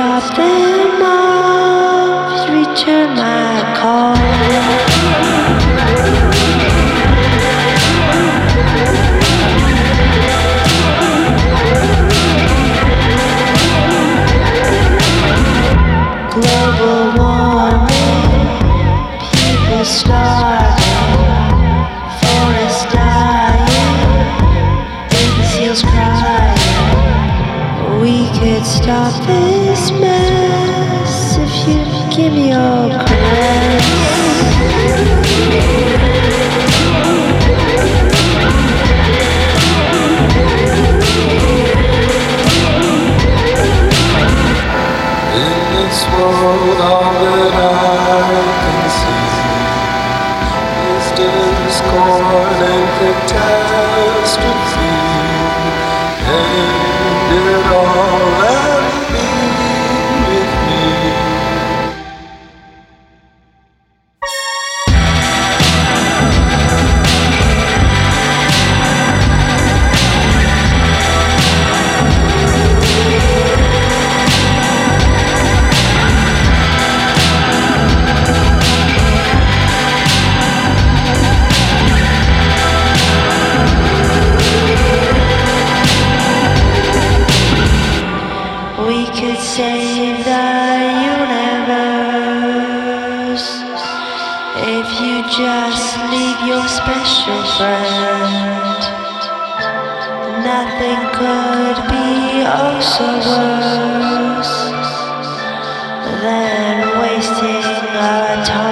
stop it. leave your special friend. Nothing could be oh so worse than wasting our time.